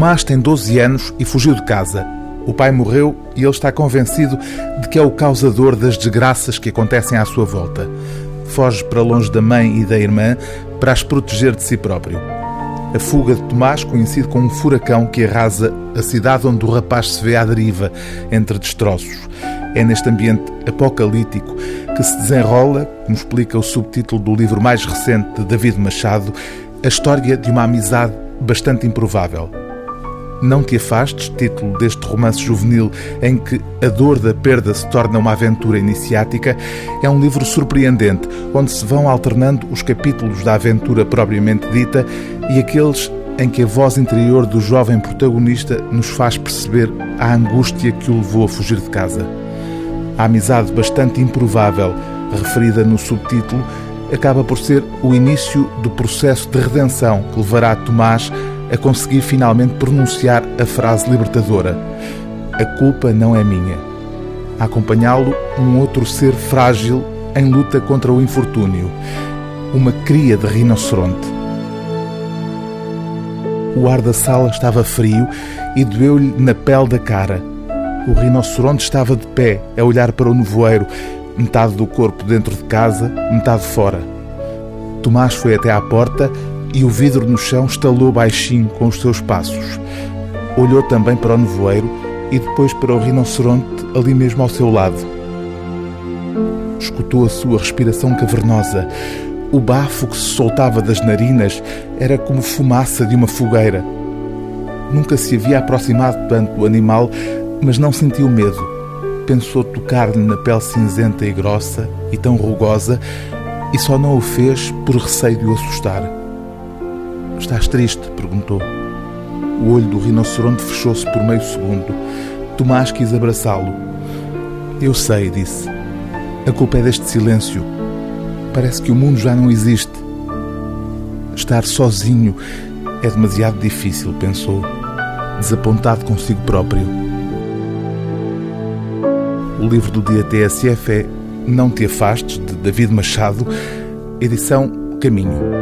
Tomás tem 12 anos e fugiu de casa. O pai morreu e ele está convencido de que é o causador das desgraças que acontecem à sua volta. Foge para longe da mãe e da irmã para as proteger de si próprio. A fuga de Tomás, conhecido como um furacão que arrasa a cidade onde o rapaz se vê à deriva, entre destroços. É neste ambiente apocalíptico que se desenrola, como explica o subtítulo do livro mais recente de David Machado, a história de uma amizade bastante improvável. Não Te Afastes, título deste romance juvenil em que a dor da perda se torna uma aventura iniciática, é um livro surpreendente, onde se vão alternando os capítulos da aventura propriamente dita e aqueles em que a voz interior do jovem protagonista nos faz perceber a angústia que o levou a fugir de casa. A amizade bastante improvável, referida no subtítulo, acaba por ser o início do processo de redenção que levará Tomás a conseguir finalmente pronunciar a frase libertadora: A culpa não é minha. Acompanhá-lo, um outro ser frágil em luta contra o infortúnio, uma cria de rinoceronte. O ar da sala estava frio e doeu-lhe na pele da cara. O rinoceronte estava de pé, a olhar para o nevoeiro, metade do corpo dentro de casa, metade fora. Tomás foi até à porta e o vidro no chão estalou baixinho com os seus passos. Olhou também para o nevoeiro e depois para o rinoceronte ali mesmo ao seu lado. Escutou a sua respiração cavernosa. O bafo que se soltava das narinas era como fumaça de uma fogueira. Nunca se havia aproximado tanto do animal, mas não sentiu medo. Pensou tocar-lhe na pele cinzenta e grossa e tão rugosa e só não o fez por receio de o assustar. Estás triste? perguntou. O olho do rinoceronte fechou-se por meio segundo. Tomás quis abraçá-lo. Eu sei, disse. A culpa é deste silêncio. Parece que o mundo já não existe. Estar sozinho é demasiado difícil, pensou, desapontado consigo próprio. O livro do dia TSF é Não Te Afastes, de David Machado, edição Caminho.